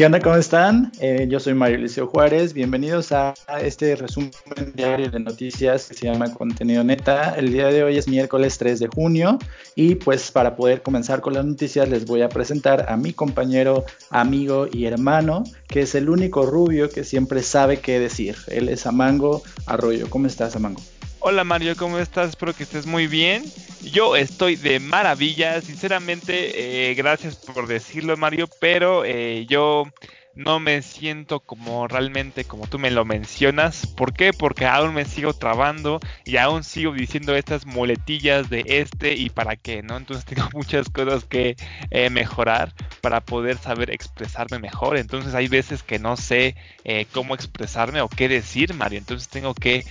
¿Qué onda? ¿Cómo están? Eh, yo soy Mario Liceo Juárez. Bienvenidos a, este resumen diario de noticias que se llama Contenido Neta. El día de hoy es miércoles 3 de junio y pues para poder comenzar con las noticias les voy a presentar a mi compañero, amigo y hermano, que es el único rubio que siempre sabe qué decir. Él es Amango Arroyo. ¿Cómo estás, Amango? Hola Mario, ¿cómo estás? Espero que estés muy bien. Yo estoy de maravilla, sinceramente, eh, gracias por decirlo Mario, pero eh, yo no me siento como realmente como tú me lo mencionas. ¿Por qué? Porque aún me sigo trabando y aún sigo diciendo estas muletillas de este y para qué, ¿no? Entonces tengo muchas cosas que eh, mejorar para poder saber expresarme mejor. Entonces hay veces que no sé cómo expresarme o qué decir, Mario. Entonces tengo que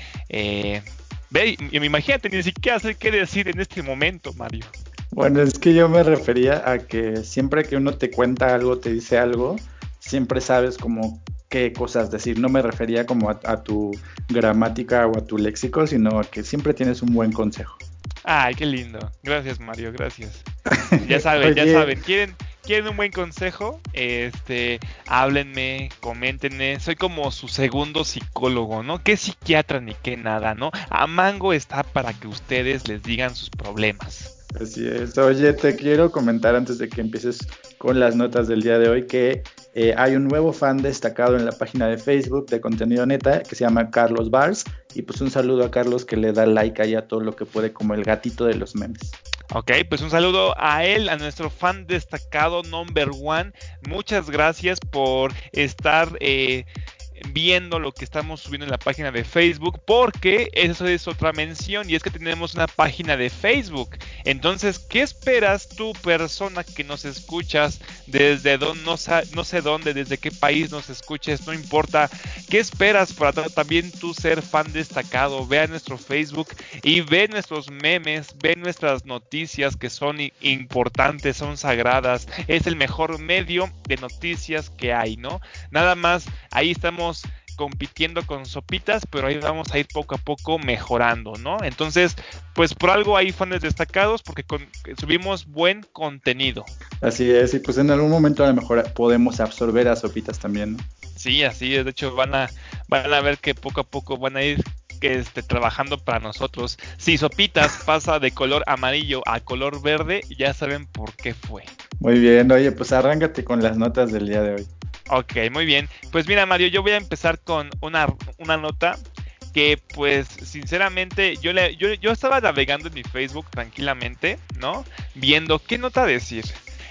Ve, imagínate, ni siquiera sé qué decir en este momento, Mario. Bueno, es que yo me refería a que siempre que uno te cuenta algo, te dice algo, siempre sabes como qué cosas decir. No me refería como a, tu gramática o a tu léxico, sino a que siempre tienes un buen consejo. Ay, qué lindo. Gracias, Mario, gracias. Ya saben, ya saben. ¿Quieren, quieren un buen consejo, este, háblenme, coméntenme. Soy como su segundo psicólogo, ¿no? ¿Qué psiquiatra ni qué nada, ¿no? A Mango está para que ustedes les digan sus problemas. Así es. Oye, te quiero comentar antes de que empieces con las notas del día de hoy que eh, hay un nuevo fan destacado en la página de Facebook de Contenido Neta que se llama Carlos Bars. Y pues un saludo a Carlos que le da like ahí a todo lo que puede como el gatito de los memes. Ok, pues un saludo a él, a nuestro fan destacado number one. Muchas gracias por estar eh, viendo lo que estamos subiendo en la página de Facebook, porque eso es otra mención y es que tenemos una página de Facebook. Entonces, ¿qué esperas tú, persona que nos escuchas desde no, no sé dónde, desde qué país nos escuches, no importa? ¿Qué esperas para también tú ser fan destacado? Ve a nuestro Facebook y ve nuestros memes, ve nuestras noticias que son importantes, son sagradas. Es el mejor medio de noticias que hay, ¿no? Nada más, ahí estamos compitiendo con sopitas, pero ahí vamos a ir poco a poco mejorando, ¿no? Entonces, pues por algo hay fans destacados porque subimos buen contenido. Así es, y pues en algún momento a lo mejor podemos absorber a sopitas también, ¿no? Sí, así es, de hecho van a, van a ver que poco a poco van a ir este, trabajando para nosotros. Si Sopitas pasa de color amarillo a color verde, ya saben por qué fue. Muy bien, oye, pues arráncate con las notas del día de hoy. Ok, muy bien. Pues mira, Mario, yo voy a empezar con una, una nota que pues sinceramente yo, le, yo, yo estaba navegando en mi Facebook tranquilamente, ¿no? Viendo qué nota decir.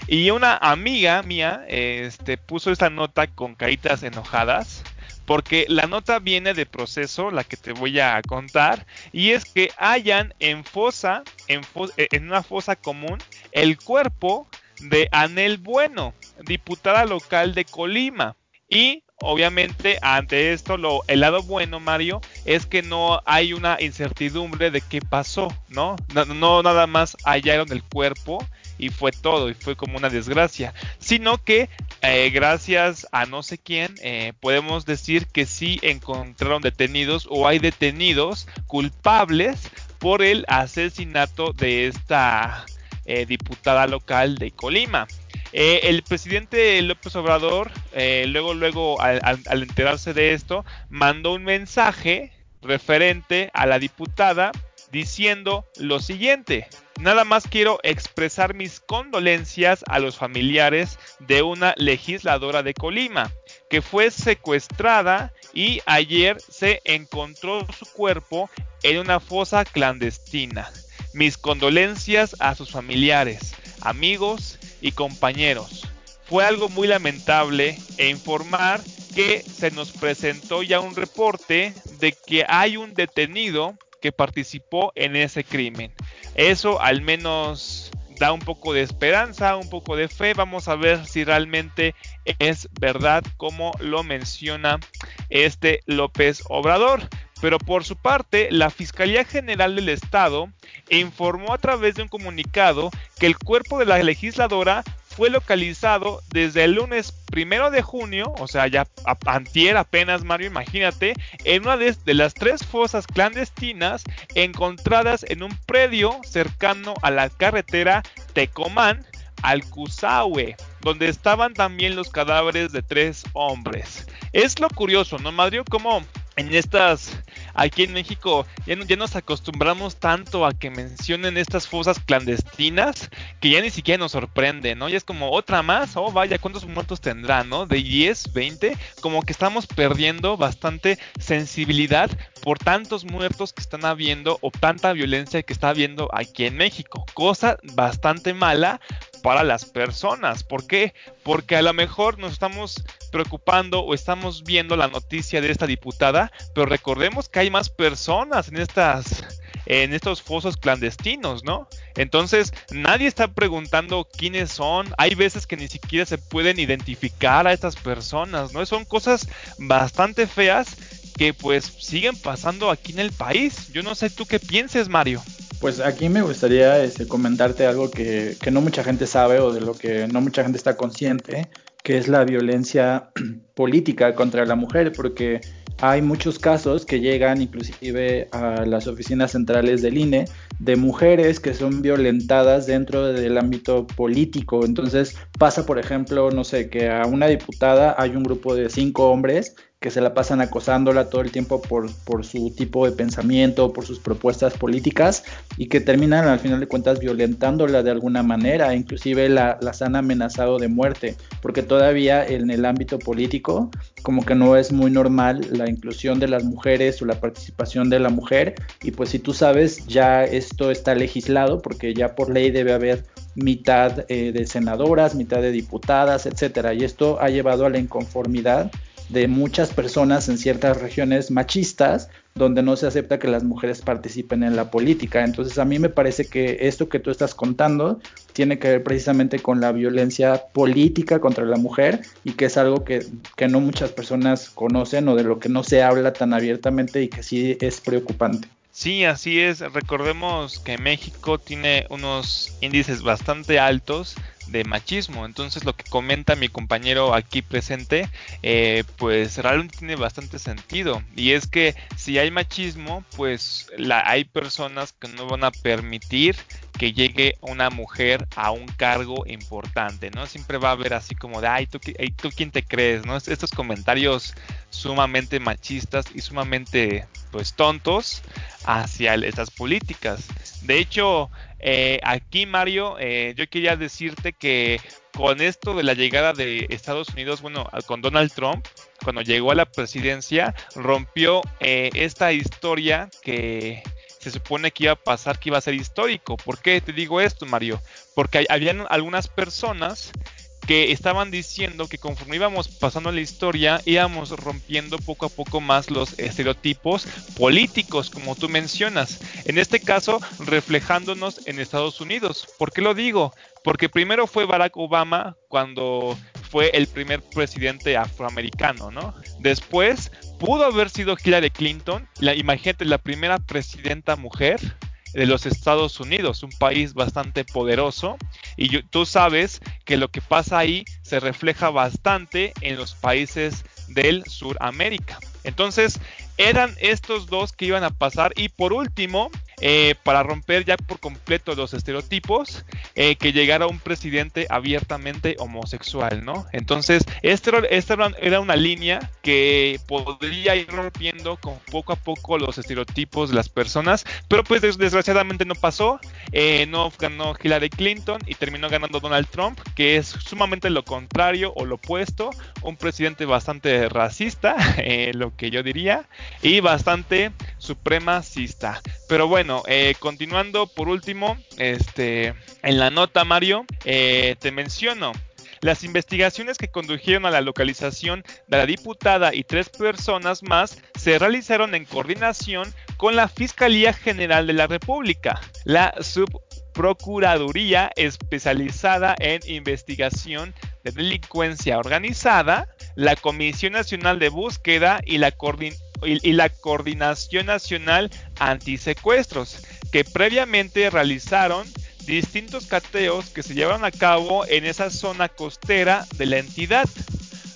Y una amiga mía este, puso esta nota con caritas enojadas. Porque la nota viene de proceso, la que te voy a contar, y es que hayan en fosa, en, en una fosa común, el cuerpo de Anel Bueno, diputada local de Colima. Y obviamente ante esto lo, el lado bueno Mario es que no hay una incertidumbre de qué pasó, ¿no? No, nada más hallaron el cuerpo y fue todo y fue como una desgracia, sino que eh, gracias a no sé quién eh, podemos decir que sí encontraron detenidos o hay detenidos culpables por el asesinato de esta eh, diputada local de Colima. Eh, el presidente López Obrador, eh, luego, luego, al, al, enterarse de esto, mandó un mensaje referente a la diputada diciendo lo siguiente. Nada más quiero expresar mis condolencias a los familiares de una legisladora de Colima que fue secuestrada y ayer se encontró su cuerpo en una fosa clandestina. Mis condolencias a sus familiares, amigos y compañeros. Fue algo muy lamentable e informar que se nos presentó ya un reporte de que hay un detenido que participó en ese crimen. Eso al menos da un poco de esperanza, un poco de fe. Vamos a ver si realmente es verdad como lo menciona este López Obrador. Pero por su parte, la Fiscalía General del Estado informó a través de un comunicado que el cuerpo de la legisladora fue localizado desde el lunes primero de junio, o sea, ya antier apenas, Mario, imagínate, en una de, las tres fosas clandestinas encontradas en un predio cercano a la carretera Tecomán al Cusahue. donde estaban también los cadáveres de tres hombres. Es lo curioso, ¿no, Madrio? Como en estas, aquí en México, ya, nos acostumbramos tanto a que mencionen estas fosas clandestinas que ya ni siquiera nos sorprende, ¿no? Ya es como otra más, oh vaya, ¿cuántos muertos tendrá, no? De 10, 20, como que estamos perdiendo bastante sensibilidad por tantos muertos que están habiendo o tanta violencia que está habiendo aquí en México. Cosa bastante mala para las personas. ¿Por qué? Porque a lo mejor nos estamos preocupando o estamos viendo la noticia de esta diputada, pero recordemos que hay más personas en estas en estos fosos clandestinos, ¿no? Entonces, nadie está preguntando quiénes son. Hay veces que ni siquiera se pueden identificar a estas personas, ¿no? Son cosas bastante feas que pues siguen pasando aquí en el país. Yo no sé tú qué pienses, Mario. Pues aquí me gustaría este, comentarte algo que, que, no mucha gente sabe o de lo que no mucha gente está consciente, que es la violencia política contra la mujer, porque hay muchos casos que llegan inclusive a las oficinas centrales del INE de mujeres que son violentadas dentro del ámbito político. Entonces pasa, por ejemplo, no sé, que a una diputada hay un grupo de cinco hombres que se la pasan acosándola todo el tiempo por, por su tipo de pensamiento, por sus propuestas políticas y que terminan al final de cuentas violentándola de alguna manera, inclusive la, las han amenazado de muerte, porque todavía en el ámbito político como que no es muy normal la inclusión de las mujeres o la participación de la mujer y pues si tú sabes ya esto está legislado porque ya por ley debe haber mitad eh, de senadoras, mitad de diputadas, etcétera y esto ha llevado a la inconformidad de muchas personas en ciertas regiones machistas donde no se acepta que las mujeres participen en la política. Entonces a mí me parece que esto que tú estás contando tiene que ver precisamente con la violencia política contra la mujer y que es algo que, que no muchas personas conocen o de lo que no se habla tan abiertamente y que sí es preocupante. Sí, así es. Recordemos que México tiene unos índices bastante altos de machismo. Entonces lo que comenta mi compañero aquí presente, eh, pues realmente tiene bastante sentido. Y es que si hay machismo, pues hay personas que no van a permitir que llegue una mujer a un cargo importante, ¿no? Siempre va a haber así como de, ay, ¿tú, ¿tú quién te crees? ¿no? Estos comentarios sumamente machistas y sumamente, pues, tontos hacia estas políticas. De hecho, eh, aquí, Mario, eh, yo quería decirte que con esto de la llegada de Estados Unidos, bueno, con Donald Trump, cuando llegó a la presidencia, rompió eh, esta historia que se supone que iba a pasar, que iba a ser histórico. ¿Por qué te digo esto, Mario? Porque habían algunas personas que estaban diciendo que conforme íbamos pasando la historia, íbamos rompiendo poco a poco más los estereotipos políticos, como tú mencionas. En este caso, reflejándonos en Estados Unidos. ¿Por qué lo digo? Porque primero fue Barack Obama cuando fue el primer presidente afroamericano, ¿no? Después pudo haber sido Hillary Clinton, la, imagínate, la primera presidenta mujer de los Estados Unidos, un país bastante poderoso. Y tú sabes que lo que pasa ahí se refleja bastante en los países del Suramérica. Entonces, eran estos dos que iban a pasar. Y por último, eh, para romper ya por completo los estereotipos, eh, que llegara un presidente abiertamente homosexual, ¿no? Entonces, esta este era una línea que podría ir rompiendo con poco a poco los estereotipos de las personas, pero pues desgraciadamente no pasó, eh, no ganó Hillary Clinton y terminó ganando Donald Trump, que es sumamente lo contrario o lo opuesto, un presidente bastante racista, lo que yo diría, y bastante supremacista. Pero bueno, eh, continuando por último, este, en la nota Mario, eh, te menciono. Las investigaciones que condujeron a la localización de la diputada y tres personas más se realizaron en coordinación con la Fiscalía General de la República, la Subprocuraduría especializada en investigación de delincuencia organizada, la Comisión Nacional de Búsqueda y la Coordinación y, la Coordinación Nacional Antisecuestros, que previamente realizaron distintos cateos que se llevaron a cabo en esa zona costera de la entidad.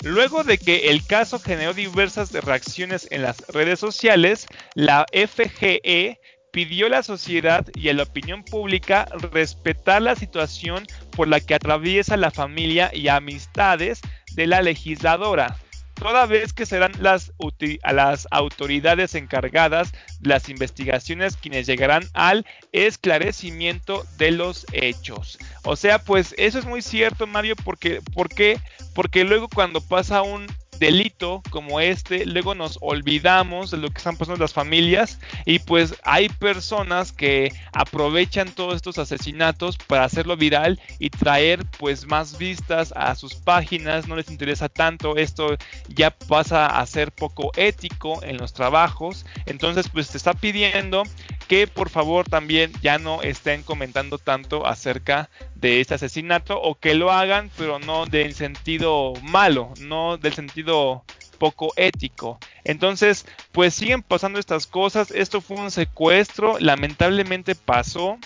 Luego de que el caso generó diversas reacciones en las redes sociales, la FGE pidió a la sociedad y a la opinión pública respetar la situación por la que atraviesa la familia y amistades de la legisladora toda vez que serán las, autoridades encargadas de las investigaciones quienes llegarán al esclarecimiento de los hechos. O sea, pues eso es muy cierto, Mario, porque, porque, porque luego cuando pasa un delito como este, luego nos olvidamos de lo que están pasando las familias y pues hay personas que aprovechan todos estos asesinatos para hacerlo viral y traer pues más vistas a sus páginas, no les interesa tanto, esto ya pasa a ser poco ético en los trabajos, entonces pues te está pidiendo que por favor también ya no estén comentando tanto acerca de este asesinato o que lo hagan pero no del sentido malo, no del sentido poco ético. Entonces, pues siguen pasando estas cosas. Esto fue un secuestro, lamentablemente pasó.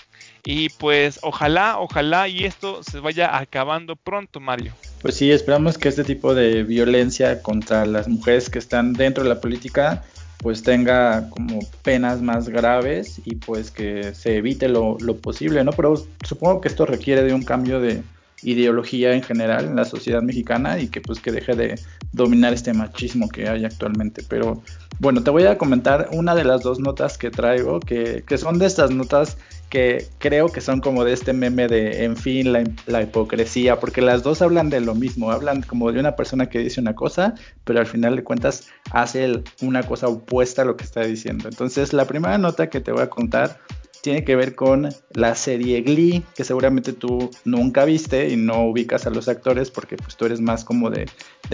Y pues ojalá, ojalá y esto se vaya acabando pronto, Mario. Pues sí, esperamos que este tipo de violencia contra las mujeres que están dentro de la política pues tenga como penas más graves y pues que se evite lo, posible, ¿no? Pero supongo que esto requiere de un cambio de ideología en general en la sociedad mexicana y que pues que deje de dominar este machismo que hay actualmente. Pero bueno, te voy a comentar una de las dos notas que traigo, que, que son de estas notas que creo que son como de este meme de, en fin, la, hipocresía, porque las dos hablan de lo mismo, hablan como de una persona que dice una cosa, pero al final de cuentas hace una cosa opuesta a lo que está diciendo. Entonces, la primera nota que te voy a contar tiene que ver con la serie Glee, que seguramente tú nunca viste y no ubicas a los actores porque pues tú eres más como de,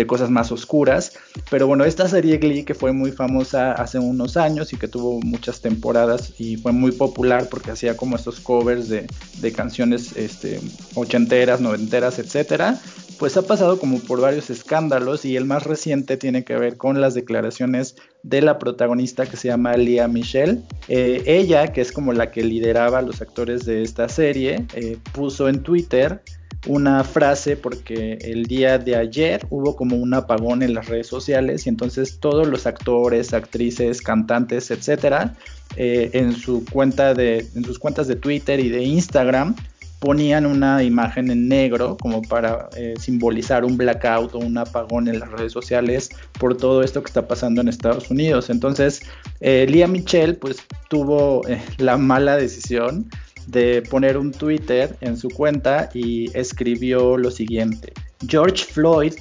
cosas más oscuras. Pero bueno, esta serie Glee que fue muy famosa hace unos años y que tuvo muchas temporadas y fue muy popular porque hacía como estos covers de, de canciones este, ochenteras, noventeras, etcétera pues ha pasado como por varios escándalos y el más reciente tiene que ver con las declaraciones de la protagonista que se llama Lia Michelle. Eh, ella, que es como la que lideraba a los actores de esta serie, eh, puso en Twitter una frase porque el día de ayer hubo como un apagón en las redes sociales y entonces todos los actores, actrices, cantantes, etcétera, eh, en su cuenta de, en sus cuentas de Twitter y de Instagram ponían una imagen en negro como para eh, simbolizar un blackout o un apagón en las redes sociales por todo esto que está pasando en Estados Unidos. Entonces, eh, Lía Michelle pues tuvo eh, la mala decisión de poner un Twitter en su cuenta y escribió lo siguiente. George Floyd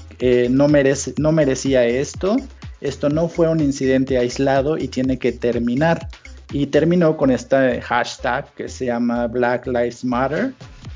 no, merece, no merecía esto, esto no fue un incidente aislado y tiene que terminar. Y terminó con este hashtag que se llama Black Lives Matter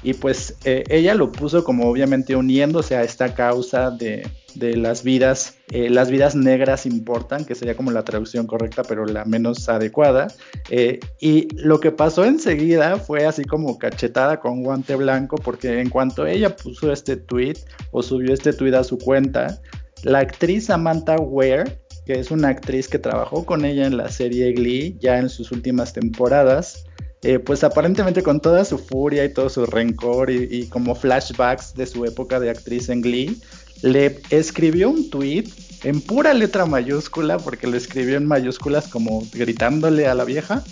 y pues eh, ella lo puso como obviamente uniéndose a esta causa de, las vidas, eh, las vidas negras importan, que sería como la traducción correcta, pero la menos adecuada. Eh, y lo que pasó enseguida fue así como cachetada con guante blanco, porque en cuanto ella puso este tweet o subió este tweet a su cuenta, la actriz Samantha Ware, que es una actriz que trabajó con ella en la serie Glee ya en sus últimas temporadas, eh, pues aparentemente con toda su furia y todo su rencor y, como flashbacks de su época de actriz en Glee, le escribió un tweet en pura letra mayúscula, porque lo escribió en mayúsculas como gritándole a la vieja,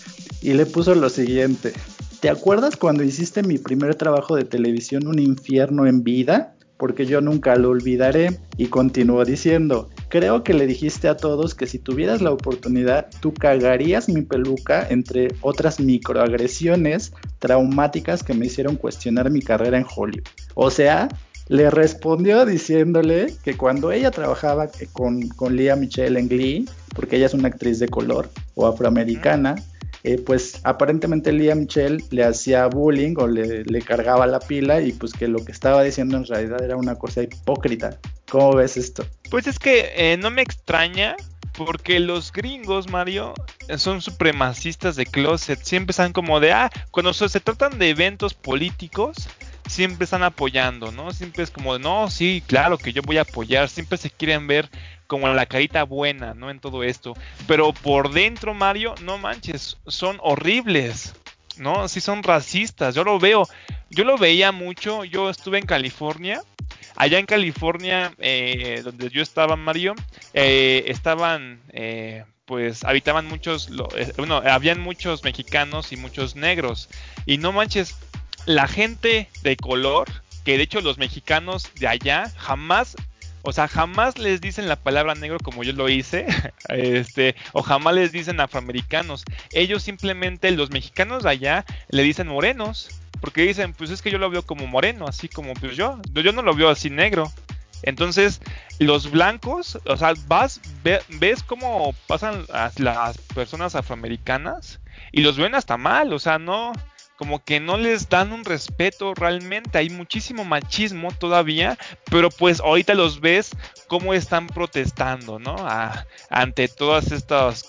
y le puso lo siguiente. ¿Te acuerdas cuando hiciste mi primer trabajo de televisión Un infierno en vida? Porque yo nunca lo olvidaré. Y continuó diciendo, Creo que le dijiste a todos que si tuvieras la oportunidad, tú cagarías mi peluca entre otras microagresiones traumáticas que me hicieron cuestionar mi carrera en Hollywood. O sea, le respondió diciéndole que cuando ella trabajaba con, con Leah Michelle en Glee, porque ella es una actriz de color o afroamericana, eh, pues aparentemente Liam Michelle le hacía bullying o le, cargaba la pila y pues que lo que estaba diciendo en realidad era una cosa hipócrita. ¿Cómo ves esto? Pues es que eh, no me extraña porque los gringos, Mario, son supremacistas de closet. Siempre están como de, ah, cuando se tratan de eventos políticos, siempre están apoyando, ¿no? Siempre es como, no, sí, claro que yo voy a apoyar. Siempre se quieren ver como la carita buena, ¿no? En todo esto. Pero por dentro, Mario, no manches, son horribles, ¿no? Sí son racistas, yo lo veo, yo lo veía mucho, yo estuve en California. Allá en California, eh, donde yo estaba, Mario, eh, estaban, eh, pues, habitaban muchos, bueno, habían muchos mexicanos y muchos negros. Y no manches, la gente de color que de hecho los mexicanos de allá jamás o sea, jamás les dicen la palabra negro como yo lo hice, este, o jamás les dicen afroamericanos. Ellos simplemente, los mexicanos allá, le dicen morenos, porque dicen, pues es que yo lo veo como moreno, así como pues yo, yo no lo veo así negro. Entonces, los blancos, o sea, vas, ves cómo pasan las personas afroamericanas y los ven hasta mal, o sea, no, como que no les dan un respeto realmente, hay muchísimo machismo todavía, pero pues ahorita los ves cómo están protestando, ¿no? ante todas estas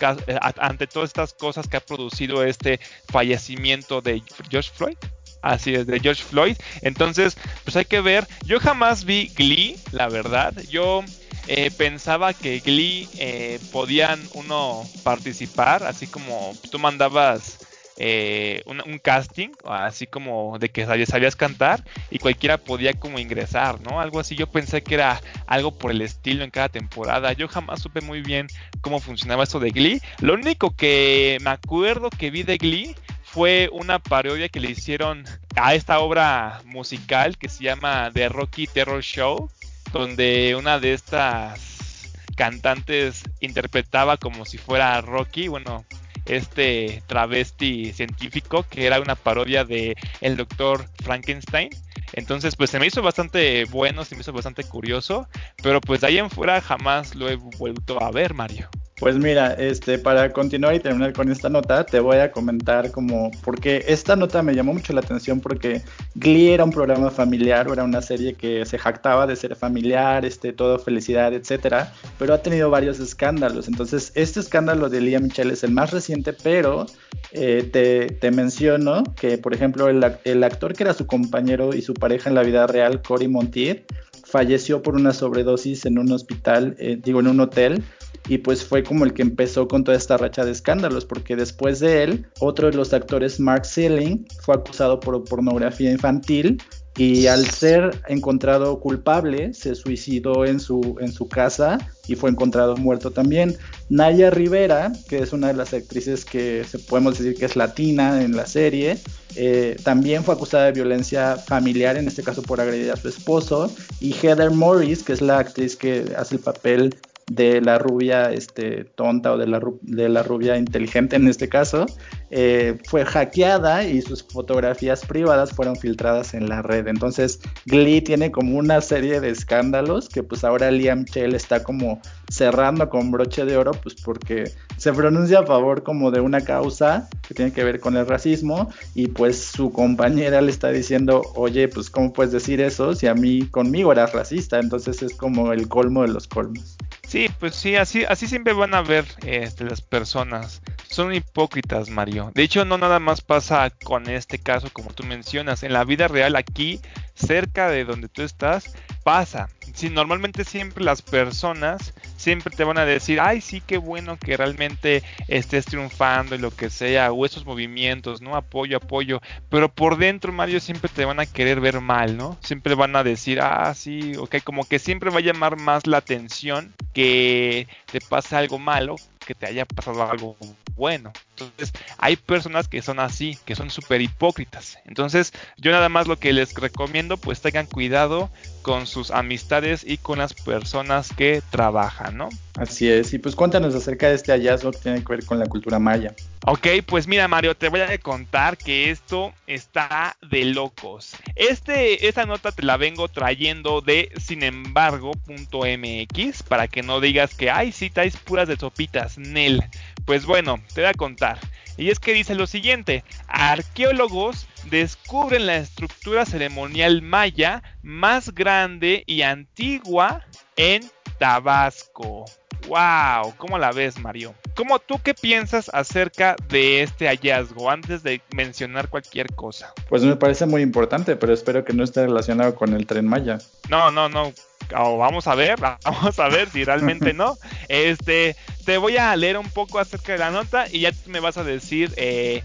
ante todas estas cosas que ha producido este fallecimiento de George Floyd. Así es, de George Floyd. Entonces, pues hay que ver. Yo jamás vi Glee, la verdad. Yo eh, pensaba que Glee eh, podían uno participar, así como tú mandabas eh, un, casting, así como de que sabías, sabías, cantar y cualquiera podía como ingresar, ¿no? Algo así, yo pensé que era algo por el estilo en cada temporada, yo jamás supe muy bien cómo funcionaba eso de Glee, lo único que me acuerdo que vi de Glee fue una parodia que le hicieron a esta obra musical que se llama The Rocky Terror Show, donde una de estas cantantes interpretaba como si fuera Rocky, bueno, este travesti científico que era una parodia de el doctor Frankenstein. Entonces, pues se me hizo bastante bueno, se me hizo bastante curioso, pero pues de ahí en fuera jamás lo he vuelto a ver, Mario. Pues mira, este, para continuar y terminar con esta nota, te voy a comentar como, porque esta nota me llamó mucho la atención porque Glee era un programa familiar, era una serie que se jactaba de ser familiar, este, todo felicidad, etcétera, pero ha tenido varios escándalos. Entonces, este escándalo de Lia Michelle es el más reciente, pero eh, te, te, menciono que, por ejemplo, el, el actor que era su compañero y su pareja en la vida real, Cory Montier, falleció por una sobredosis en un hospital, eh, digo, en un hotel y pues fue como el que empezó con toda esta racha de escándalos, porque después de él, otro de los actores, Mark Sealing, fue acusado por pornografía infantil y al ser encontrado culpable se suicidó en su, en su casa y fue encontrado muerto también. Naya Rivera, que es una de las actrices que se podemos decir que es latina en la serie, eh, también fue acusada de violencia familiar, en este caso por agredir a su esposo, y Heather Morris, que es la actriz que hace el papel de la rubia este, tonta o de la, rubia inteligente en este caso, eh, fue hackeada y sus fotografías privadas fueron filtradas en la red. Entonces Glee tiene como una serie de escándalos que pues ahora Liam Chell está como cerrando con broche de oro pues porque se pronuncia a favor como de una causa que tiene que ver con el racismo y pues su compañera le está diciendo oye pues cómo puedes decir eso si a mí conmigo eras racista entonces es como el colmo de los colmos. Sí, pues sí, así, así siempre van a ver este, las personas. Son hipócritas, Mario. De hecho, no nada más pasa con este caso como tú mencionas. En la vida real, aquí, cerca de donde tú estás, pasa. Sí, normalmente siempre las personas siempre te van a decir, ay, sí, qué bueno que realmente estés triunfando y lo que sea, o esos movimientos, ¿no? Apoyo, apoyo. Pero por dentro, Mario, siempre te van a querer ver mal, ¿no? Siempre van a decir, ah, sí, ok, como que siempre va a llamar más la atención que te pasa algo malo que te haya pasado algo bueno. Entonces, hay personas que son así, que son súper hipócritas. Entonces, yo nada más lo que les recomiendo, pues tengan cuidado con sus amistades y con las personas que trabajan, ¿no? Así es, y pues cuéntanos acerca de este hallazgo que tiene que ver con la cultura maya. Ok, pues mira Mario, te voy a contar que esto está de locos. Este, esta nota te la vengo trayendo de sinembargo.mx para que no digas que, ay, sí, traes puras de sopitas, Nel. Pues bueno, te voy a contar. Y es que dice lo siguiente, arqueólogos descubren la estructura ceremonial maya más grande y antigua en Tabasco. ¡Wow! ¿Cómo la ves, Mario? ¿Cómo tú qué piensas acerca de este hallazgo antes de mencionar cualquier cosa? Pues me parece muy importante, pero espero que no esté relacionado con el tren Maya. No, no, no. vamos a ver, vamos a ver si realmente no. Este, te voy a leer un poco acerca de la nota y ya me vas a decir eh,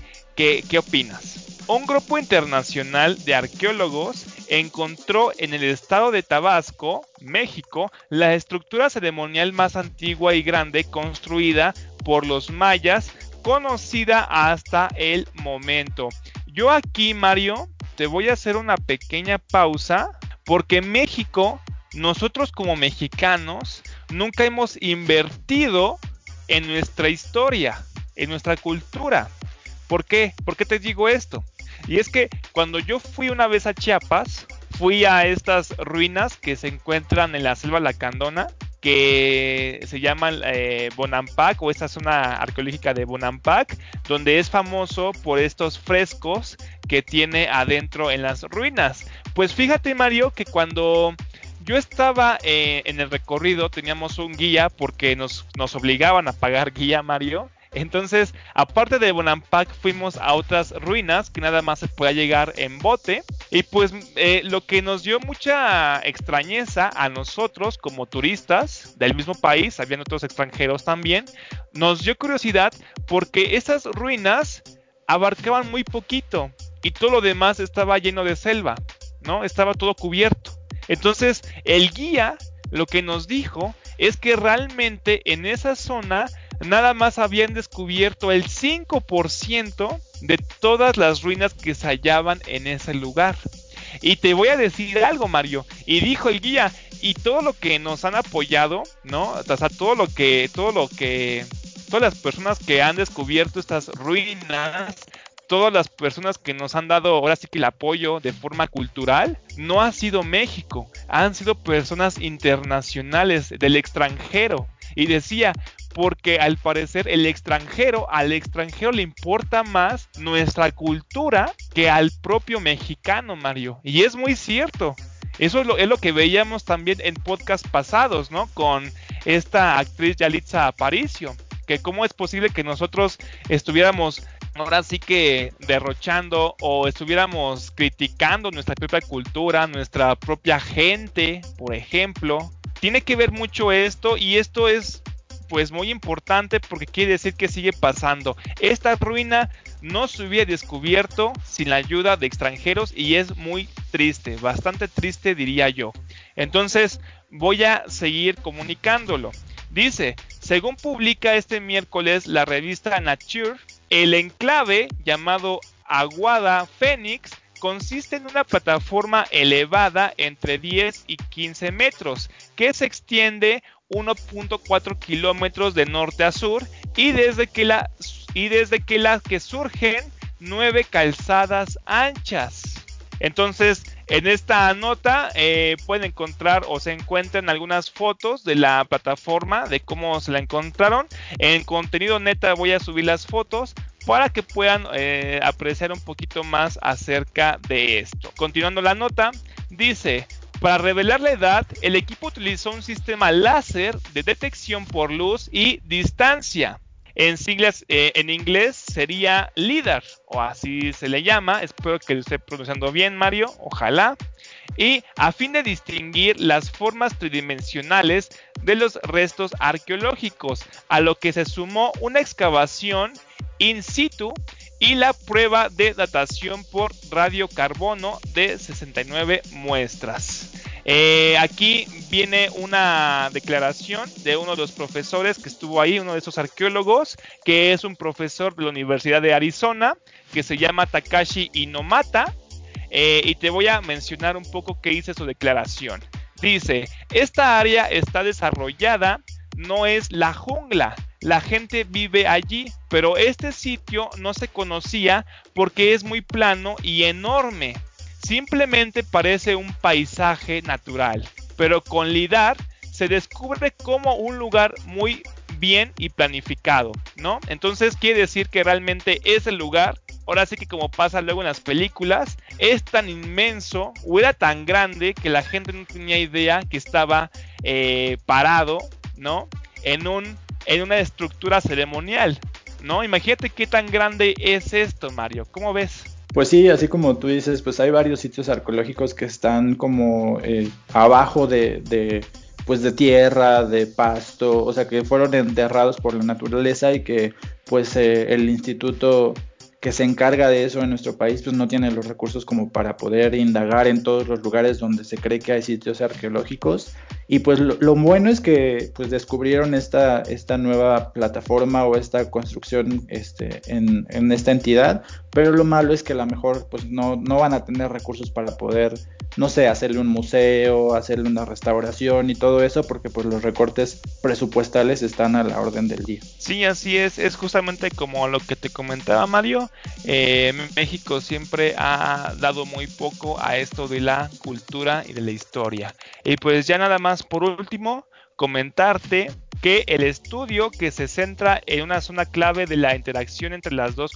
qué, opinas. Un grupo internacional de arqueólogos encontró en el estado de Tabasco, México, la estructura ceremonial más antigua y grande construida por los mayas, conocida hasta el momento. Yo aquí, Mario, te voy a hacer una pequeña pausa porque México, nosotros como mexicanos, nunca hemos invertido en nuestra historia, en nuestra cultura. ¿Por qué? ¿Por qué te digo esto? Y es que cuando yo fui una vez a Chiapas, fui a estas ruinas que se encuentran en la selva lacandona, que se llaman eh, Bonampak o esta zona arqueológica de Bonampak, donde es famoso por estos frescos que tiene adentro en las ruinas. Pues fíjate Mario que cuando yo estaba eh, en el recorrido teníamos un guía porque nos, nos obligaban a pagar guía Mario entonces, aparte de Bonampak, fuimos a otras ruinas que nada más se puede llegar en bote. Y pues eh, lo que nos dio mucha extrañeza a nosotros como turistas del mismo país, habían otros extranjeros también, nos dio curiosidad porque esas ruinas abarcaban muy poquito y todo lo demás estaba lleno de selva, ¿no? Estaba todo cubierto. Entonces, el guía lo que nos dijo es que realmente en esa zona nada más habían descubierto el 5% de todas las ruinas que se hallaban en ese lugar. Y te voy a decir algo, Mario. Y dijo el guía, y todo lo que nos han apoyado, ¿no? O sea, todo lo que, todo lo que, todas las personas que han descubierto estas ruinas, todas las personas que nos han dado ahora sí que el apoyo de forma cultural, no ha sido México, han sido personas internacionales del extranjero. Y decía, porque al parecer el extranjero, al extranjero le importa más nuestra cultura que al propio mexicano, Mario. Y es muy cierto. Eso es lo, es lo que veíamos también en podcast pasados, ¿no? Con esta actriz Yalitza Aparicio. Que cómo es posible que nosotros estuviéramos ahora sí que derrochando o estuviéramos criticando nuestra propia cultura, nuestra propia gente, por ejemplo. Tiene que ver mucho esto y esto es pues muy importante porque quiere decir que sigue pasando. Esta ruina no se hubiera descubierto sin la ayuda de extranjeros y es muy triste, bastante triste diría yo. Entonces voy a seguir comunicándolo. Dice, según publica este miércoles la revista Nature, el enclave llamado Aguada Phoenix consiste en una plataforma elevada entre 10 y 15 metros que se extiende 1.4 kilómetros de norte a sur y desde que la y desde que que surgen nueve calzadas anchas. Entonces, en esta nota eh, pueden encontrar o se encuentran algunas fotos de la plataforma, de cómo se la encontraron. En contenido neta voy a subir las fotos para que puedan eh, apreciar un poquito más acerca de esto. Continuando la nota, dice, para revelar la edad, el equipo utilizó un sistema láser de detección por luz y distancia. En siglas eh, en inglés sería LIDAR, o así se le llama. Espero que lo esté pronunciando bien, Mario. Ojalá. Y a fin de distinguir las formas tridimensionales de los restos arqueológicos, a lo que se sumó una excavación in situ y la prueba de datación por radiocarbono de 69 muestras. Eh, aquí viene una declaración de uno de los profesores que estuvo ahí, uno de esos arqueólogos, que es un profesor de la Universidad de Arizona, que se llama Takashi Inomata, eh, y te voy a mencionar un poco qué dice su declaración. Dice, esta área está desarrollada, no es la jungla, la gente vive allí, pero este sitio no se conocía porque es muy plano y enorme. Simplemente parece un paisaje natural, pero con LIDAR se descubre como un lugar muy bien y planificado, ¿no? Entonces quiere decir que realmente ese lugar, ahora sí que como pasa luego en las películas, es tan inmenso o era tan grande que la gente no tenía idea que estaba eh, parado, ¿no? En un en una estructura ceremonial, ¿no? Imagínate qué tan grande es esto, Mario. ¿Cómo ves? Pues sí, así como tú dices, pues hay varios sitios arqueológicos que están como eh, abajo de, de, pues de tierra, de pasto, o sea que fueron enterrados por la naturaleza y que pues eh, el instituto que se encarga de eso en nuestro país, pues no tiene los recursos como para poder indagar en todos los lugares donde se cree que hay sitios arqueológicos. Y pues lo, bueno es que pues descubrieron esta, esta nueva plataforma o esta construcción este, en, en esta entidad, pero lo malo es que a lo mejor pues no, no van a tener recursos para poder, no sé, hacerle un museo, hacerle una restauración y todo eso, porque pues los recortes presupuestales están a la orden del día. Sí, así es, es justamente como lo que te comentaba Mario, eh, México siempre ha dado muy poco a esto de la cultura y de la historia. Y pues ya nada más por último, comentarte que el estudio que se centra en una zona clave de la interacción entre las dos,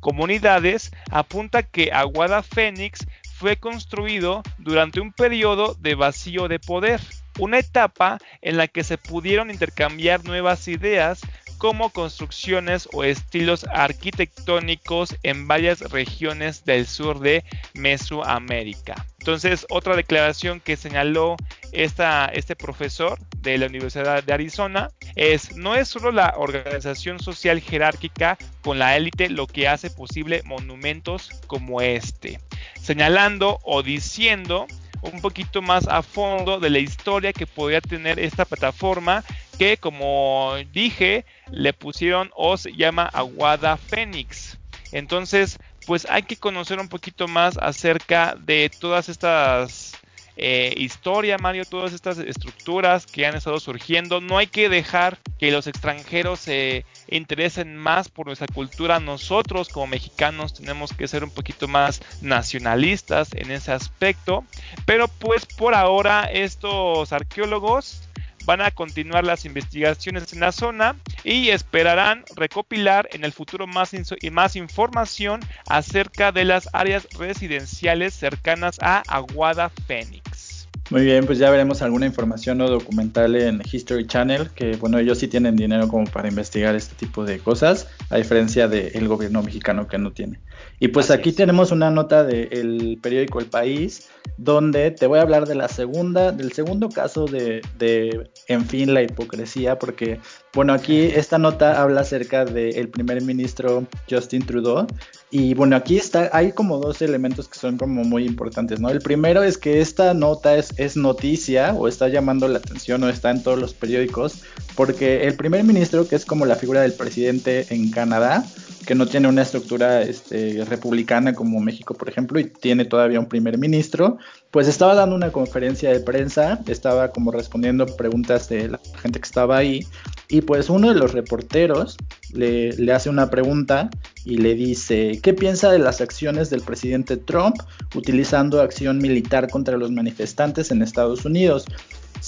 comunidades apunta que Aguada Fénix fue construido durante un periodo de vacío de poder, una etapa en la que se pudieron intercambiar nuevas ideas como construcciones o estilos arquitectónicos en varias regiones del sur de Mesoamérica. Entonces, otra declaración que señaló este profesor de la Universidad de Arizona es, no es solo la organización social jerárquica con la élite lo que hace posible monumentos como este, señalando o diciendo un poquito más a fondo de la historia que podría tener esta plataforma que como dije le pusieron o se llama Aguada Fénix. Entonces, pues hay que conocer un poquito más acerca de todas estas eh, historias, Mario, todas estas estructuras que han estado surgiendo. No hay que dejar que los extranjeros se interesen más por nuestra cultura. Nosotros como mexicanos tenemos que ser un poquito más nacionalistas en ese aspecto. Pero pues por ahora estos arqueólogos van a continuar las investigaciones en la zona y esperarán recopilar en el futuro más, más información acerca de las áreas residenciales cercanas a Aguada Phoenix. Muy bien, pues ya veremos alguna información o documental en History Channel, que bueno, ellos sí tienen dinero como para investigar este tipo de cosas, a diferencia del gobierno mexicano que no tiene. Y pues aquí tenemos una nota del periódico El País, donde te voy a hablar de la segunda, del segundo caso de, de, en fin, la hipocresía, porque, bueno, aquí esta nota habla acerca del primer ministro Justin Trudeau, y bueno, aquí está, hay como dos elementos que son como muy importantes, ¿no? El primero es que esta nota es, es noticia, o está llamando la atención, o está en todos los periódicos, porque el primer ministro, que es como la figura del presidente en Canadá, que no tiene una estructura este, republicana como México, por ejemplo, y tiene todavía un primer ministro, pues estaba dando una conferencia de prensa, estaba como respondiendo preguntas de la gente que estaba ahí, y pues uno de los reporteros le, le hace una pregunta y le dice, ¿qué piensa de las acciones del presidente Trump utilizando acción militar contra los manifestantes en Estados Unidos?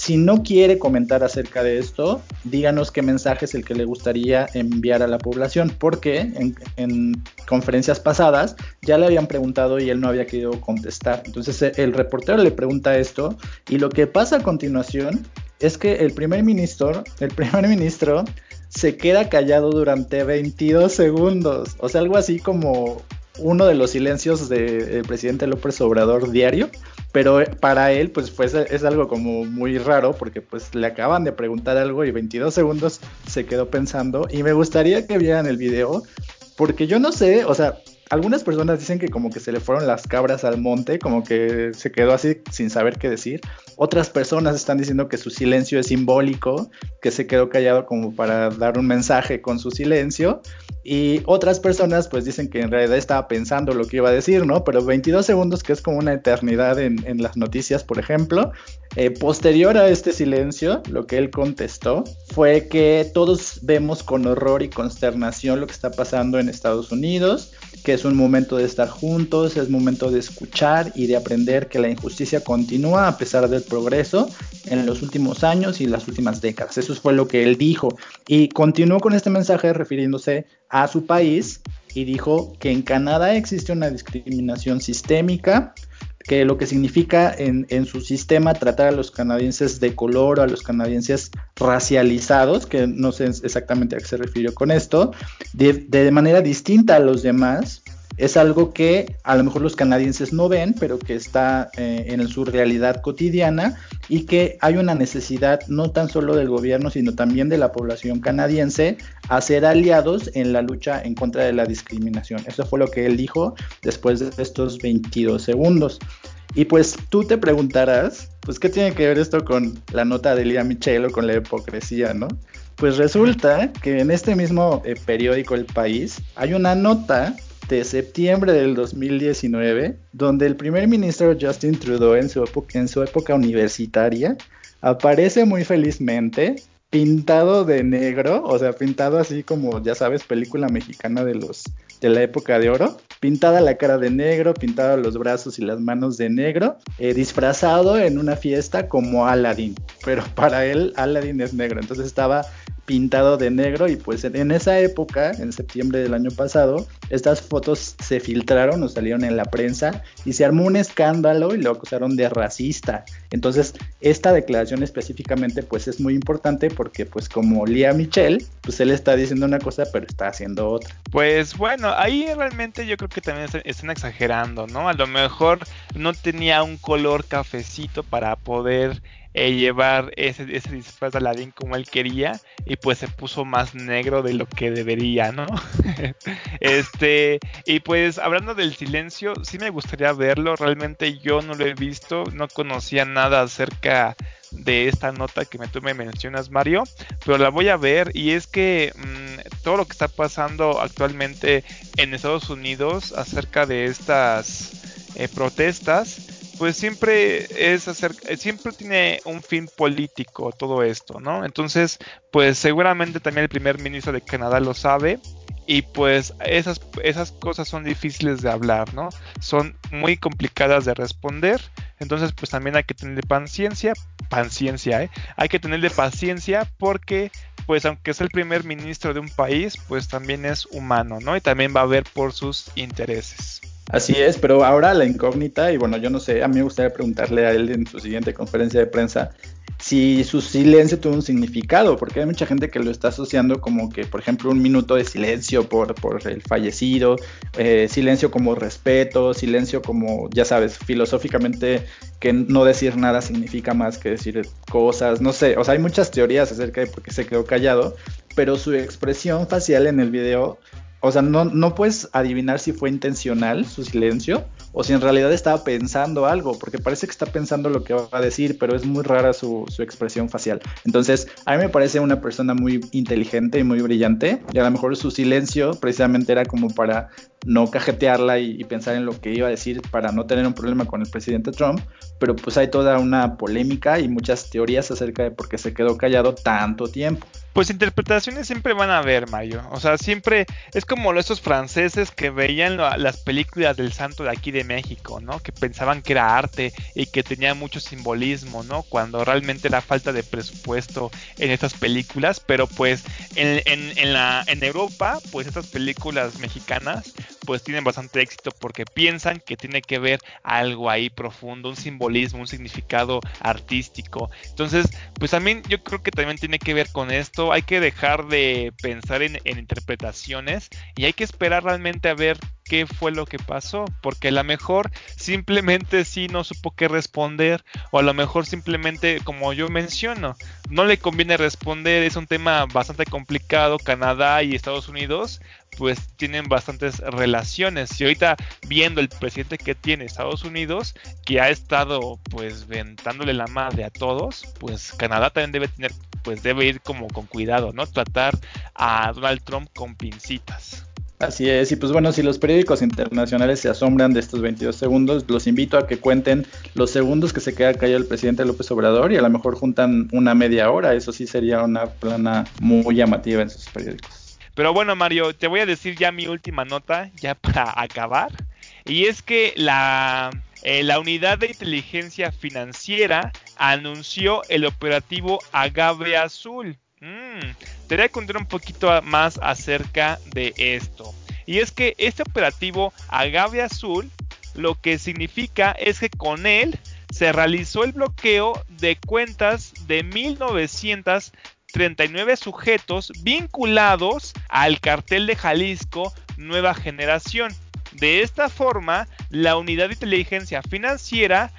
Si no quiere comentar acerca de esto, díganos qué mensaje es el que le gustaría enviar a la población, porque en, conferencias pasadas ya le habían preguntado y él no había querido contestar. Entonces eh, el reportero le pregunta esto y lo que pasa a continuación es que el primer ministro, el primer ministro se queda callado durante 22 segundos, o sea, algo así como uno de los silencios del presidente López Obrador diario pero para él pues, pues es algo como muy raro porque pues le acaban de preguntar algo y 22 segundos se quedó pensando. Y me gustaría que vieran el video porque yo no sé, o sea, algunas personas dicen que como que se le fueron las cabras al monte, como que se quedó así sin saber qué decir. Otras personas están diciendo que su silencio es simbólico, que se quedó callado como para dar un mensaje con su silencio. Y otras personas pues dicen que en realidad estaba pensando lo que iba a decir, ¿no? Pero 22 segundos, que es como una eternidad en, las noticias, por ejemplo. Eh, posterior a este silencio, lo que él contestó fue que todos vemos con horror y consternación lo que está pasando en Estados Unidos, que es un momento de estar juntos, es momento de escuchar y de aprender que la injusticia continúa a pesar del progreso en los últimos años y las últimas décadas. Eso fue lo que él dijo. Y continuó con este mensaje refiriéndose a su país y dijo que en Canadá existe una discriminación sistémica, que lo que significa en, su sistema tratar a los canadienses de color o a los canadienses racializados, que no sé exactamente a qué se refirió con esto, de manera distinta a los demás, es algo que a lo mejor los canadienses no ven, pero que está eh, en su realidad cotidiana y que hay una necesidad no tan solo del gobierno, sino también de la población canadiense a ser aliados en la lucha en contra de la discriminación. Eso fue lo que él dijo después de estos 22 segundos. Y pues tú te preguntarás, pues qué tiene que ver esto con la nota de Lía Michelle o con la hipocresía, ¿no? Pues resulta que en este mismo eh, periódico El País hay una nota de septiembre del 2019 donde el primer ministro Justin Trudeau en su, época universitaria aparece muy felizmente pintado de negro, o sea, pintado así como, ya sabes, película mexicana de de la época de oro, pintada la cara de negro, pintado los brazos y las manos de negro, eh, disfrazado en una fiesta como Aladdin, pero para él Aladdin es negro, entonces estaba pintado de negro y pues en esa época, en septiembre del año pasado, estas fotos se filtraron o salieron en la prensa y se armó un escándalo y lo acusaron de racista. Entonces, esta declaración específicamente pues es muy importante porque pues como Lía Michelle, pues él está diciendo una cosa pero está haciendo otra. Pues bueno, ahí realmente yo creo que también están exagerando, ¿no? A lo mejor no tenía un color cafecito para poder eh, llevar ese, ese disfraz de Aladdin como él quería y pues se puso más negro de lo que debería, ¿no? este, y pues hablando del silencio, sí me gustaría verlo, realmente yo no lo he visto, no conocía nada acerca de esta nota que me, tú me mencionas, Mario, pero la voy a ver y es que mm, todo lo que está pasando actualmente en Estados Unidos acerca de estas eh, protestas, pues siempre es hacer, siempre tiene un fin político todo esto, ¿no? Entonces, pues seguramente también el primer ministro de Canadá lo sabe y pues esas, esas cosas son difíciles de hablar, ¿no? Son muy complicadas de responder, entonces pues también hay que tenerle paciencia, paciencia, ¿eh? Hay que tenerle paciencia porque pues aunque es el primer ministro de un país, pues también es humano, ¿no? Y también va a ver por sus intereses. Así es, pero ahora la incógnita, y bueno, yo no sé, a mí me gustaría preguntarle a él en su siguiente conferencia de prensa si su silencio tuvo un significado, porque hay mucha gente que lo está asociando como que, por ejemplo, un minuto de silencio por, por el fallecido, eh, silencio como respeto, silencio como, ya sabes, filosóficamente que no decir nada significa más que decir cosas, no sé, o sea, hay muchas teorías acerca de por qué se quedó callado, pero su expresión facial en el video o sea, no, no puedes adivinar si fue intencional su silencio o si en realidad estaba pensando algo, porque parece que está pensando lo que va a decir, pero es muy rara su, expresión facial. Entonces, a mí me parece una persona muy inteligente y muy brillante, y a lo mejor su silencio precisamente era como para no cajetearla y, pensar en lo que iba a decir para no tener un problema con el presidente Trump, pero pues hay toda una polémica y muchas teorías acerca de por qué se quedó callado tanto tiempo. Pues interpretaciones siempre van a haber, Mayo. O sea, siempre es como estos franceses que veían las películas del santo de aquí de México, ¿no? Que pensaban que era arte y que tenía mucho simbolismo, ¿no? Cuando realmente era falta de presupuesto en estas películas. Pero pues en, en, la, en Europa, pues estas películas mexicanas pues tienen bastante éxito porque piensan que tiene que ver algo ahí profundo, un simbolismo, un significado artístico. Entonces, pues también yo creo que también tiene que ver con esto. Hay que dejar de pensar en, en interpretaciones y hay que esperar realmente a ver qué fue lo que pasó, porque a lo mejor simplemente sí no supo qué responder, o a lo mejor simplemente, como yo menciono, no le conviene responder, es un tema bastante complicado, Canadá y Estados Unidos, pues tienen bastantes relaciones. Y ahorita viendo el presidente que tiene Estados Unidos, que ha estado pues ventándole la madre a todos, pues Canadá también debe tener, pues debe ir como con cuidado, ¿no? Tratar a Donald Trump con pincitas. Así es, y pues bueno, si los periódicos internacionales se asombran de estos 22 segundos, los invito a que cuenten los segundos que se queda callado el presidente López Obrador y a lo mejor juntan una media hora, eso sí sería una plana muy llamativa en sus periódicos. Pero bueno, Mario, te voy a decir ya mi última nota, ya para acabar, y es que la, eh, la unidad de inteligencia financiera anunció el operativo Agave Azul. Mm, te voy a contar un poquito más acerca de esto. Y es que este operativo Agave Azul lo que significa es que con él se realizó el bloqueo de cuentas de 1939 sujetos vinculados al cartel de Jalisco Nueva Generación. De esta forma, la unidad de inteligencia financiera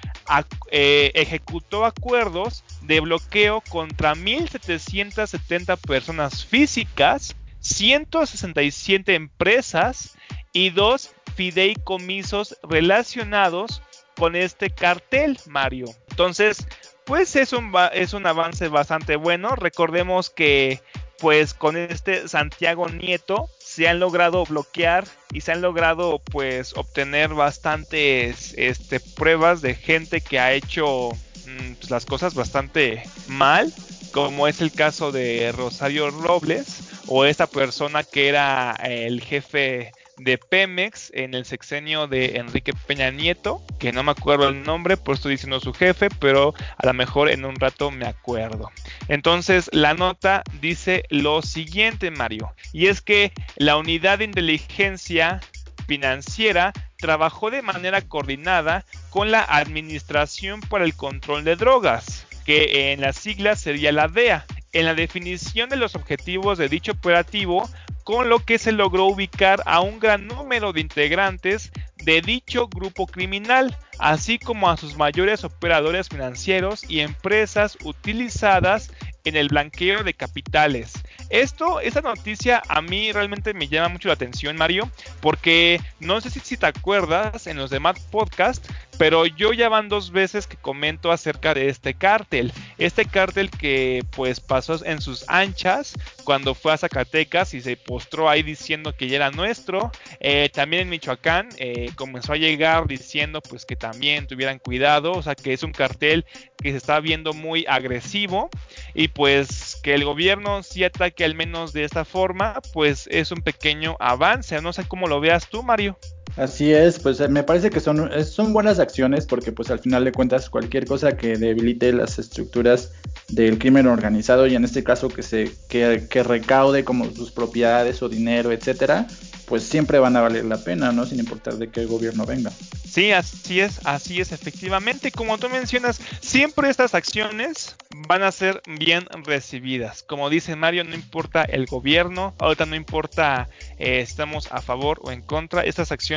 eh, ejecutó acuerdos de bloqueo contra 1.770 personas físicas, 167 empresas y dos fideicomisos relacionados con este cartel, Mario. Entonces, pues es un, es un avance bastante bueno. Recordemos que pues con este Santiago Nieto se han logrado bloquear y se han logrado pues obtener bastantes este, pruebas de gente que ha hecho mm, pues, las cosas bastante mal, como es el caso de Rosario Robles o esta persona que era el jefe de Pemex en el sexenio de Enrique Peña Nieto, que no me acuerdo el nombre, por estoy diciendo su jefe, pero a lo mejor en un rato me acuerdo. Entonces la nota dice lo siguiente, Mario, y es que la unidad de inteligencia financiera trabajó de manera coordinada con la Administración para el Control de Drogas, que en las siglas sería la DEA, en la definición de los objetivos de dicho operativo con lo que se logró ubicar a un gran número de integrantes de dicho grupo criminal, así como a sus mayores operadores financieros y empresas utilizadas en el blanqueo de capitales. Esto, esta noticia a mí realmente me llama mucho la atención, Mario, porque no sé si, si te acuerdas en los demás podcasts, pero yo ya van dos veces que comento acerca de este cártel. Este cártel que pues pasó en sus anchas cuando fue a Zacatecas y se postró ahí diciendo que ya era nuestro. Eh, también en Michoacán eh, comenzó a llegar diciendo pues que también tuvieran cuidado. O sea que es un cartel que se está viendo muy agresivo. Y pues que el gobierno sí ataque al menos de esta forma pues es un pequeño avance. No sé cómo lo veas tú Mario. Así es, pues me parece que son, son buenas acciones porque pues al final de cuentas cualquier cosa que debilite las estructuras del crimen organizado y en este caso que se que, que recaude como sus propiedades o dinero, etcétera, pues siempre van a valer la pena, ¿no? Sin importar de qué gobierno venga. Sí, así es, así es, efectivamente. Como tú mencionas, siempre estas acciones van a ser bien recibidas. Como dice Mario, no importa el gobierno, ahorita no importa eh, estamos a favor o en contra, estas acciones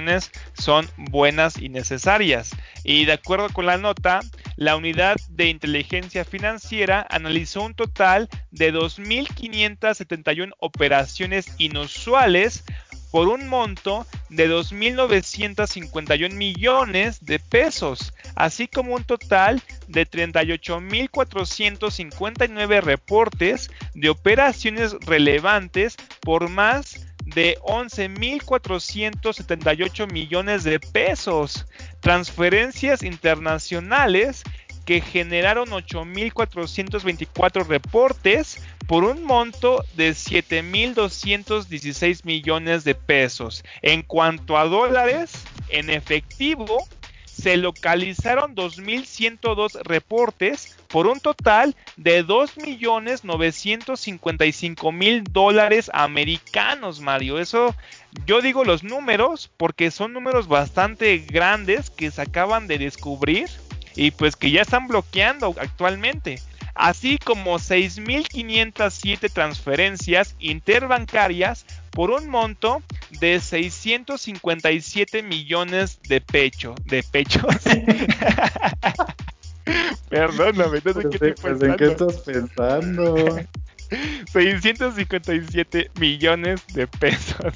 son buenas y necesarias. Y de acuerdo con la nota, la unidad de inteligencia financiera analizó un total de 2.571 operaciones inusuales por un monto de 2.951 millones de pesos, así como un total de 38.459 reportes de operaciones relevantes por más de 11.478 millones de pesos, transferencias internacionales que generaron 8.424 reportes por un monto de 7.216 millones de pesos. En cuanto a dólares, en efectivo, se localizaron 2.102 reportes por un total de 2.955.000 dólares americanos, Mario. Eso yo digo los números porque son números bastante grandes que se acaban de descubrir y pues que ya están bloqueando actualmente así como 6.507 transferencias interbancarias por un monto de 657 millones de pecho, de pechos. Perdóname, no sé qué estoy pensando. ¿En qué estás pensando? 657 millones de pesos.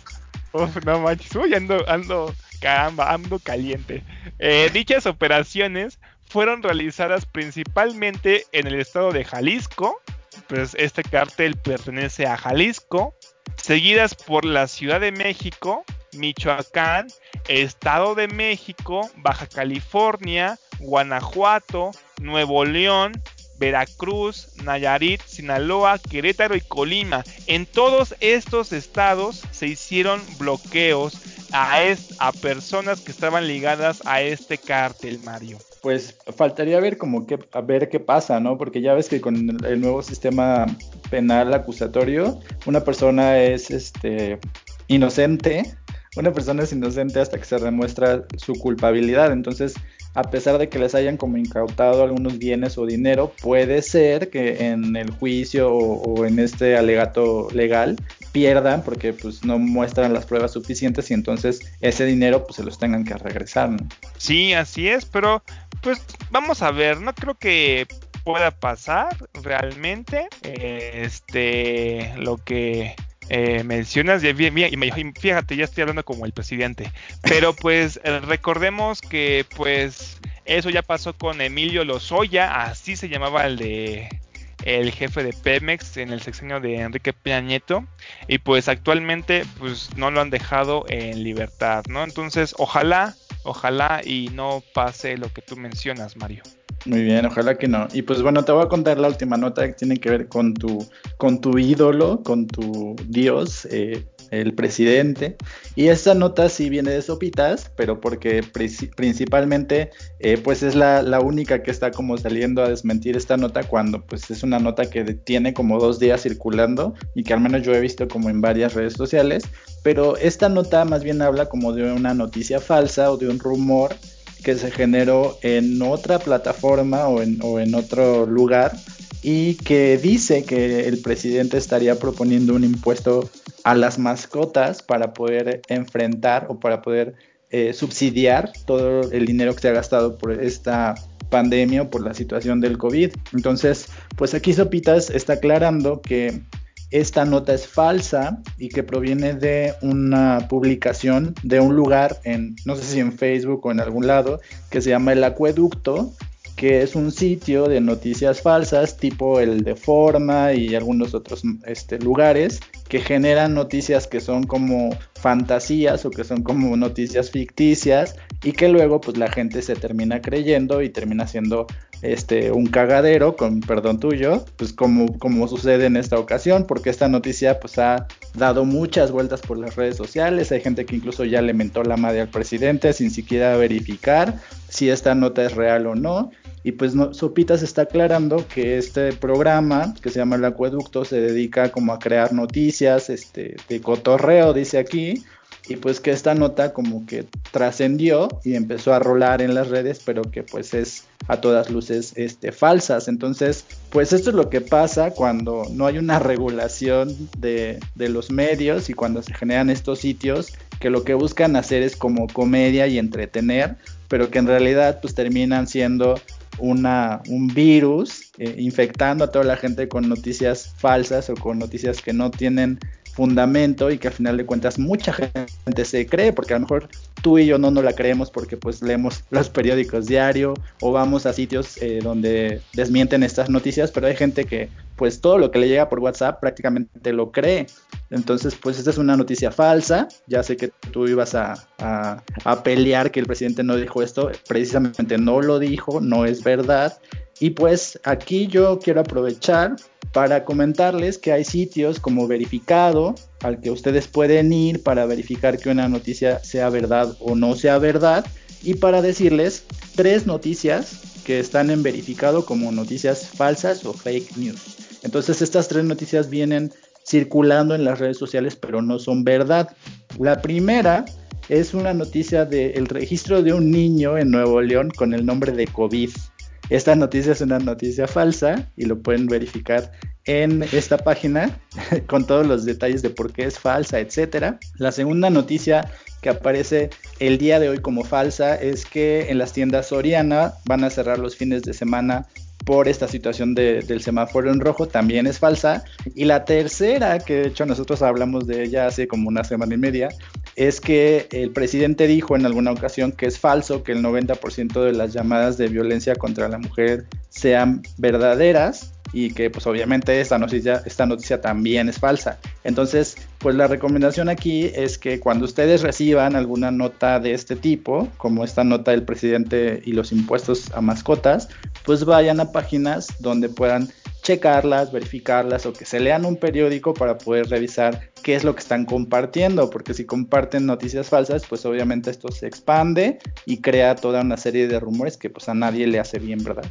Uf, no manches, uy, ando, ando, caramba, ando caliente. Eh, dichas operaciones fueron realizadas principalmente en el estado de Jalisco, pues este cartel pertenece a Jalisco, seguidas por la Ciudad de México, Michoacán, Estado de México, Baja California, Guanajuato, Nuevo León, Veracruz, Nayarit, Sinaloa, Querétaro y Colima. En todos estos estados se hicieron bloqueos a, personas que estaban ligadas a este cártel, Mario pues faltaría ver como que a ver qué pasa, ¿no? Porque ya ves que con el nuevo sistema penal acusatorio, una persona es este inocente, una persona es inocente hasta que se demuestra su culpabilidad. Entonces, a pesar de que les hayan como incautado algunos bienes o dinero, puede ser que en el juicio o, en este alegato legal pierdan porque pues no muestran las pruebas suficientes y entonces ese dinero pues se los tengan que regresar, ¿no? Sí, así es, pero pues vamos a ver, no creo que pueda pasar realmente. Este, lo que eh, mencionas, fíjate, ya estoy hablando como el presidente. Pero pues eh, recordemos que pues eso ya pasó con Emilio Lozoya, así se llamaba el de el jefe de Pemex en el sexenio de Enrique Peña Nieto y pues actualmente pues no lo han dejado en libertad, ¿no? Entonces, ojalá, ojalá y no pase lo que tú mencionas, Mario. Muy bien, ojalá que no. Y pues bueno, te voy a contar la última nota que tiene que ver con tu, con tu ídolo, con tu dios, eh, el presidente. Y esta nota sí viene de Sopitas, pero porque principalmente eh, pues es la, la, única que está como saliendo a desmentir esta nota cuando pues es una nota que tiene como dos días circulando y que al menos yo he visto como en varias redes sociales. Pero esta nota más bien habla como de una noticia falsa o de un rumor que se generó en otra plataforma o en, otro lugar y que dice que el presidente estaría proponiendo un impuesto a las mascotas para poder enfrentar o para poder eh, subsidiar todo el dinero que se ha gastado por esta pandemia o por la situación del COVID. Entonces, pues aquí Sopitas está aclarando que esta nota es falsa y que proviene de una publicación de un lugar en, no sé si en Facebook o en algún lado, que se llama El Acueducto, que es un sitio de noticias falsas tipo el de Forma y algunos otros este, lugares que generan noticias que son como fantasías o que son como noticias ficticias y que luego pues la gente se termina creyendo y termina siendo este un cagadero con perdón tuyo pues como, como sucede en esta ocasión porque esta noticia pues ha dado muchas vueltas por las redes sociales. Hay gente que incluso ya le mentó la madre al presidente sin siquiera verificar si esta nota es real o no. Y pues no, Sopitas está aclarando que este programa que se llama El Acueducto se dedica como a crear noticias este, de cotorreo, dice aquí, y pues que esta nota como que trascendió y empezó a rolar en las redes, pero que pues es a todas luces este, falsas. Entonces, pues esto es lo que pasa cuando no hay una regulación de, de los medios y cuando se generan estos sitios que lo que buscan hacer es como comedia y entretener, pero que en realidad pues terminan siendo una, un virus eh, infectando a toda la gente con noticias falsas o con noticias que no tienen fundamento y que al final de cuentas mucha gente se cree, porque a lo mejor tú y yo no nos la creemos porque pues leemos los periódicos diario o vamos a sitios eh, donde desmienten estas noticias, pero hay gente que pues todo lo que le llega por WhatsApp prácticamente lo cree. Entonces pues esta es una noticia falsa, ya sé que tú ibas a, a, a pelear que el presidente no dijo esto, precisamente no lo dijo, no es verdad. Y pues aquí yo quiero aprovechar para comentarles que hay sitios como verificado al que ustedes pueden ir para verificar que una noticia sea verdad o no sea verdad y para decirles tres noticias que están en verificado como noticias falsas o fake news. Entonces estas tres noticias vienen circulando en las redes sociales pero no son verdad. La primera es una noticia del registro de un niño en Nuevo León con el nombre de COVID. Esta noticia es una noticia falsa y lo pueden verificar en esta página con todos los detalles de por qué es falsa, etcétera. La segunda noticia que aparece el día de hoy como falsa es que en las tiendas Soriana van a cerrar los fines de semana por esta situación del semáforo en rojo también es falsa. Y la tercera, que de hecho nosotros hablamos de ella hace como una semana y media, es que el presidente dijo en alguna ocasión que es falso que el 90% de las llamadas de violencia contra la mujer sean verdaderas y que pues obviamente esta noticia, también es falsa. Entonces, pues la recomendación aquí es que cuando ustedes reciban alguna nota de este tipo, como esta nota del presidente y los impuestos a mascotas, pues vayan a páginas donde puedan checarlas, verificarlas o que se lean un periódico para poder revisar qué es lo que están compartiendo, porque si comparten noticias falsas, pues obviamente esto se expande y crea toda una serie de rumores que pues a nadie le hace bien, ¿verdad?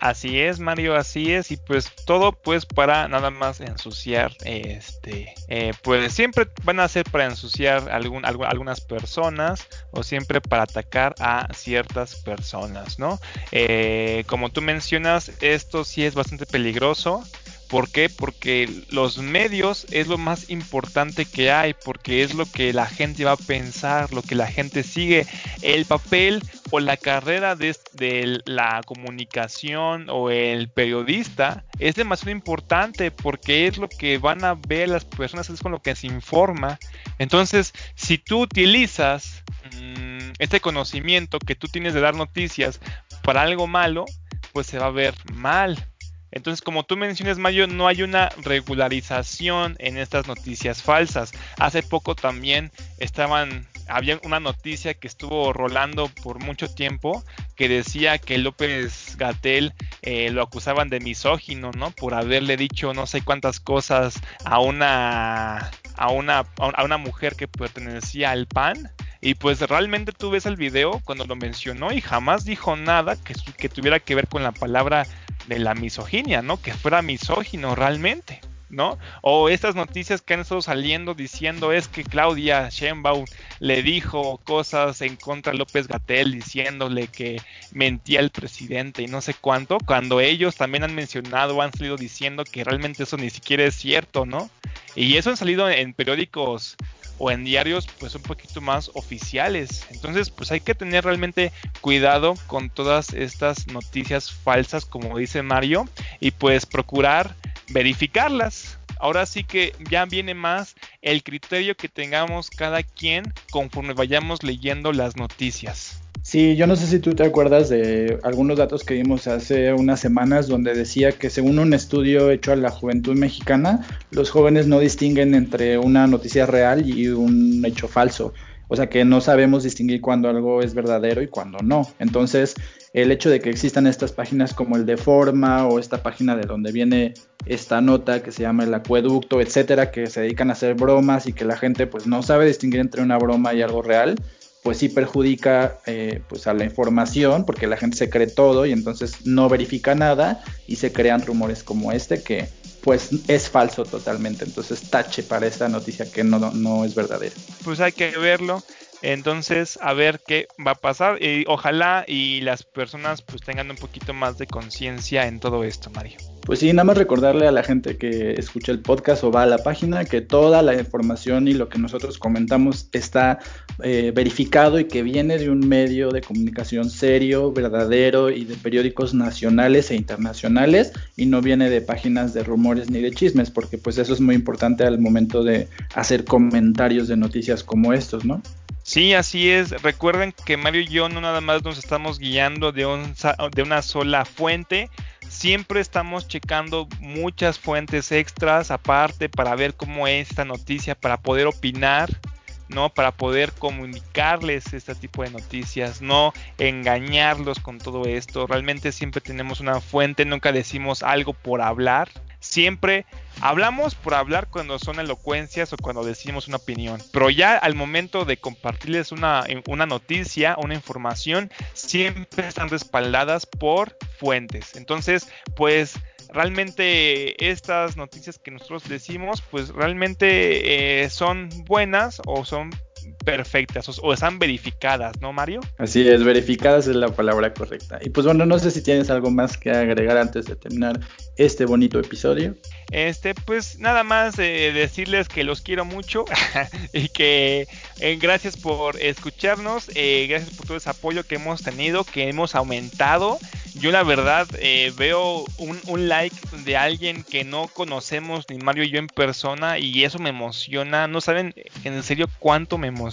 Así es, Mario, así es. Y pues todo pues para nada más ensuciar, este, eh, pues siempre van a ser para ensuciar algunas personas o siempre para atacar a ciertas personas, ¿no? Eh, como tú mencionas, esto sí es bastante peligroso. ¿Por qué? Porque los medios es lo más importante que hay, porque es lo que la gente va a pensar, lo que la gente sigue. El papel o la carrera de, la comunicación o el periodista es demasiado importante porque es lo que van a ver las personas, es con lo que se informa. Entonces, si tú utilizas mm, este conocimiento que tú tienes de dar noticias para algo malo, pues se va a ver mal Entonces, como tú mencionas, Mario, no hay una regularización en estas noticias falsas. Hace poco también estaban, había una noticia que estuvo rolando por mucho tiempo que decía que López Gatel eh, lo acusaban de misógino, ¿no? Por haberle dicho no sé cuántas cosas a una a una a una mujer que pertenecía al PAN y pues realmente tú ves el video cuando lo mencionó y jamás dijo nada que, tuviera que ver con la palabra de la misoginia, ¿no? Que fuera misógino realmente. ¿no? O estas noticias que han estado saliendo diciendo es que Claudia Sheinbaum le dijo cosas en contra de López Gatel diciéndole que mentía el presidente y no sé cuánto, cuando ellos también han mencionado, han salido diciendo que realmente eso ni siquiera es cierto, ¿no? Y eso han salido en periódicos o en diarios pues un poquito más oficiales. Entonces pues hay que tener realmente cuidado con todas estas noticias falsas como dice Mario y pues procurar verificarlas. Ahora sí que ya viene más el criterio que tengamos cada quien conforme vayamos leyendo las noticias. Sí, yo no sé si tú te acuerdas de algunos datos que vimos hace unas semanas donde decía que según un estudio hecho a la juventud mexicana, los jóvenes no distinguen entre una noticia real y un hecho falso. O sea que no sabemos distinguir cuando algo es verdadero y cuando no. Entonces, el hecho de que existan estas páginas como el de Forma o esta página de donde viene esta nota que se llama el acueducto, etcétera, que se dedican a hacer bromas y que la gente pues no sabe distinguir entre una broma y algo real, pues sí perjudica eh, pues a la información porque la gente se cree todo y entonces no verifica nada y se crean rumores como este que pues es falso totalmente. Entonces tache para esta noticia que no, no es verdadera. Pues hay que verlo entonces, a ver qué va a pasar. Ojalá y las personas pues tengan un poquito más de conciencia en todo esto, Mario. Pues sí, nada más recordarle a la gente que escucha el podcast o va a la página que toda la información y lo que nosotros comentamos está eh, verificado y que viene de un medio de comunicación serio, verdadero y de periódicos nacionales e internacionales y no viene de páginas de rumores ni de chismes, porque pues eso es muy importante al momento de hacer comentarios de noticias como estos, ¿no? Sí, así es. Recuerden que Mario y yo no nada más nos estamos guiando de, un, de una sola fuente. Siempre estamos checando muchas fuentes extras aparte para ver cómo es esta noticia, para poder opinar, ¿no? Para poder comunicarles este tipo de noticias, no engañarlos con todo esto. Realmente siempre tenemos una fuente, nunca decimos algo por hablar siempre hablamos por hablar cuando son elocuencias o cuando decimos una opinión, pero ya al momento de compartirles una, noticia, una información, siempre están respaldadas por fuentes. Entonces, pues realmente estas noticias que nosotros decimos, pues realmente eh, son buenas o son perfectas o, están verificadas, ¿no, Mario? Así es, verificadas es la palabra correcta. Y pues bueno, no sé si tienes algo más que agregar antes de terminar este bonito episodio. Este, pues nada más eh, decirles que los quiero mucho y que eh, gracias por escucharnos, eh, gracias por todo ese apoyo que hemos tenido, que hemos aumentado. Yo la verdad veo un, un, like de alguien que no conocemos ni Mario y yo en persona y eso me emociona. No saben en serio cuánto me emociona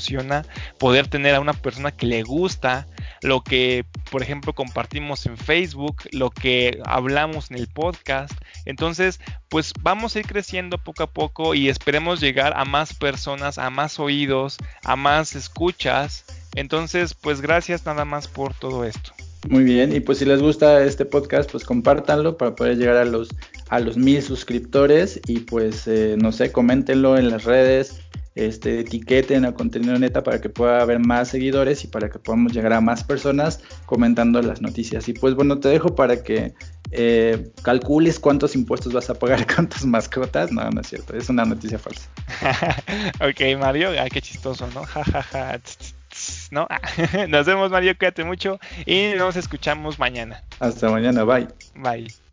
poder tener a una persona que le gusta lo que, por ejemplo, compartimos en Facebook, lo que hablamos en el podcast. Entonces, pues vamos a ir creciendo poco a poco y esperemos llegar a más personas, a más oídos, a más escuchas. Entonces, pues gracias nada más por todo esto. Muy bien, y pues si les gusta este podcast, pues compártanlo para poder llegar a los a los mil suscriptores y pues eh, no sé, coméntenlo en las redes, este, etiqueten a contenido neta para que pueda haber más seguidores y para que podamos llegar a más personas comentando las noticias. Y pues bueno, te dejo para que eh, calcules cuántos impuestos vas a pagar con tus mascotas. No, no es cierto, es una noticia falsa. ok, Mario, ay, qué chistoso, ¿no? ¿No? nos vemos, Mario, cuídate mucho y nos escuchamos mañana. Hasta mañana, bye. Bye.